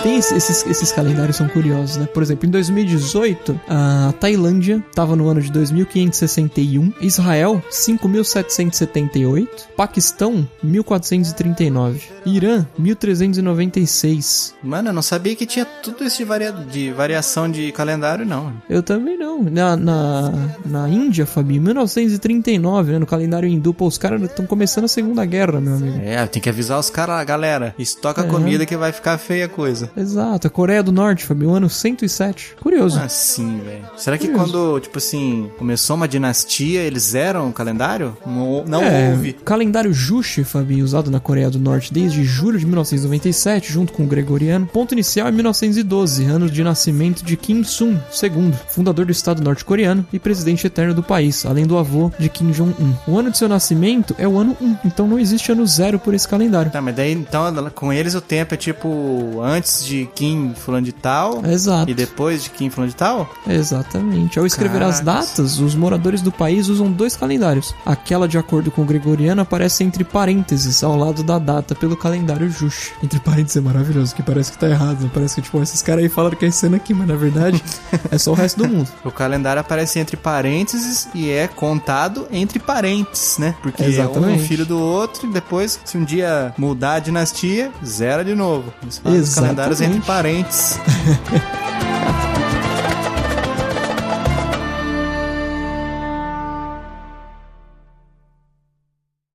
tem esses, esses calendários são curiosos, né? Por exemplo, em 2018, a Tailândia estava no ano de 2561, Israel 5778, Paquistão 1439, Irã 1396. Mano, eu não sabia que tinha tudo isso de, varia... de variação de calendário, não. Eu também não. Na, na, na Índia, Fabi, 1939, né, no calendário hindu, pô, os caras estão começando a Segunda Guerra, meu amigo. É, tem que avisar os caras, galera, estoca É. comida que vai ficar feia a coisa. Exato, a Coreia do Norte, Fabi, o ano 107. Curioso. Assim, velho. Será que Curioso. quando, tipo assim, começou uma dinastia, eles zeram o calendário? Não, não É, houve. Calendário Juche, Fabi, usado na Coreia do Norte desde julho de 1997, junto com o Gregoriano. Ponto inicial é 1912, ano de nascimento de Kim Sung II, fundador do Estado norte-coreano e presidente eterno do país, além do avô de Kim Jong-un. O ano de seu nascimento é o ano 1, então não existe ano zero por esse calendário. Tá, mas daí, então, com eles o tempo é tipo antes de Kim fulano de tal Exato. e depois de Kim fulano de tal? Exatamente. Ao escrever as datas, os moradores do país usam dois calendários. Aquela de acordo com o gregoriano aparece entre parênteses ao lado da data pelo calendário Juche. Entre parênteses é maravilhoso, que parece que tá errado. Parece que, tipo, esses caras aí falaram que é ano aqui, mas na verdade é só o resto do mundo. O calendário aparece entre parênteses e é contado entre parentes, né? Porque Exatamente. um é filho do outro e depois, se um dia mudar a dinastia, zera de novo. Os calendários entre parentes.